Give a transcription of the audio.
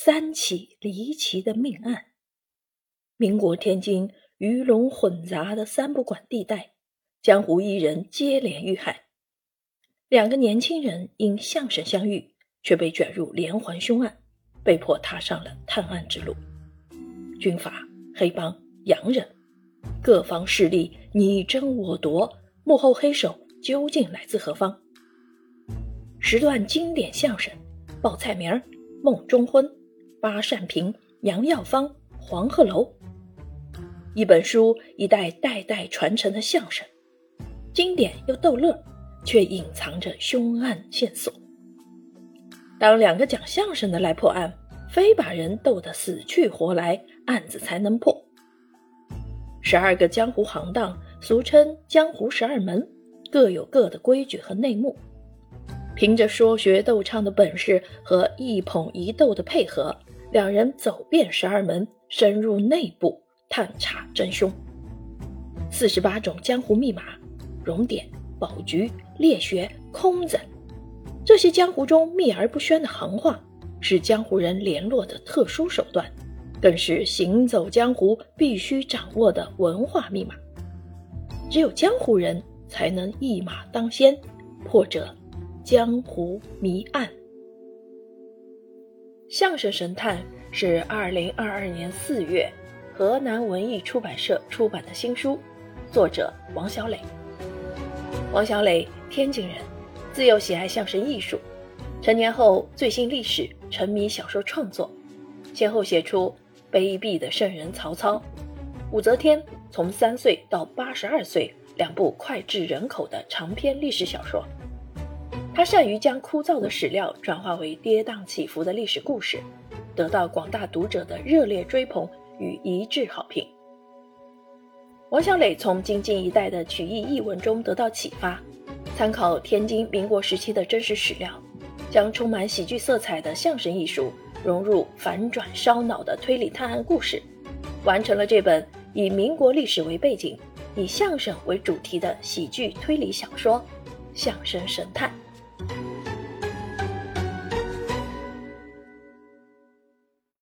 三起离奇的命案。民国天津鱼龙混杂的三不管地带，江湖艺人接连遇害。两个年轻人因相声相遇，却被卷入连环凶案，被迫踏上了探案之路。军阀、黑帮、洋人，各方势力你争我夺，幕后黑手究竟来自何方？十段经典相声：报菜名、梦中婚、八扇屏、杨耀芳、黄鹤楼。一本书，一代代代传承的相声，经典又逗乐，却隐藏着凶案线索。当两个讲相声的来破案，非把人逗得死去活来，案子才能破。十二个江湖行当，俗称江湖十二门，各有各的规矩和内幕。凭着说学逗唱的本事和一捧一逗的配合，两人走遍十二门，深入内部。探查真凶，四十八种江湖密码、熔点、宝局、猎穴、空子，这些江湖中秘而不宣的行话，是江湖人联络的特殊手段，更是行走江湖必须掌握的文化密码。只有江湖人才能一马当先，破者江湖谜案。相声神探是二零二二年四月。河南文艺出版社出版的新书，作者王小磊。王小磊，天津人，自幼喜爱相声艺术，成年后醉心历史，沉迷小说创作，先后写出《卑鄙的圣人曹操》《武则天从三岁到八十二岁》两部脍炙人口的长篇历史小说。他善于将枯燥的史料转化为跌宕起伏的历史故事，得到广大读者的热烈追捧。与一致好评。王小磊从京津一带的曲艺译文中得到启发，参考天津民国时期的真实史料，将充满喜剧色彩的相声艺术融入反转烧脑的推理探案故事，完成了这本以民国历史为背景、以相声为主题的喜剧推理小说《相声神探》。Thank you.